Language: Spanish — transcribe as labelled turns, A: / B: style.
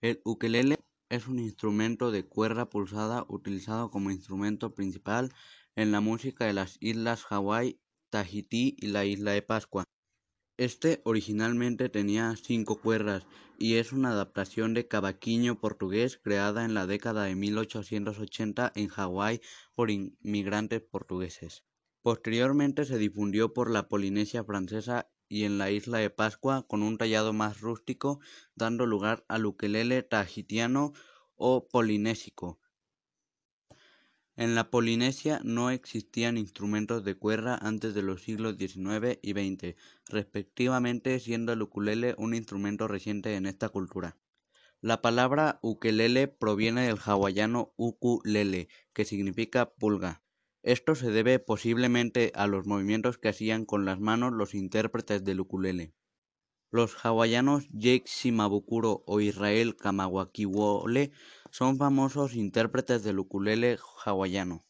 A: El ukelele es un instrumento de cuerda pulsada utilizado como instrumento principal en la música de las islas Hawái, Tahití y la isla de Pascua. Este originalmente tenía cinco cuerdas y es una adaptación de cavaquinho portugués creada en la década de 1880 en Hawái por inmigrantes portugueses. Posteriormente se difundió por la Polinesia francesa y en la isla de Pascua con un tallado más rústico, dando lugar al ukelele tahitiano o polinésico. En la Polinesia no existían instrumentos de cuerda antes de los siglos XIX y XX, respectivamente, siendo el ukulele un instrumento reciente en esta cultura. La palabra ukelele proviene del hawaiano uku-lele, que significa pulga. Esto se debe posiblemente a los movimientos que hacían con las manos los intérpretes del ukulele. Los hawaianos Jake Shimabukuro o Israel Kamawakiwole son famosos intérpretes del ukulele hawaiano.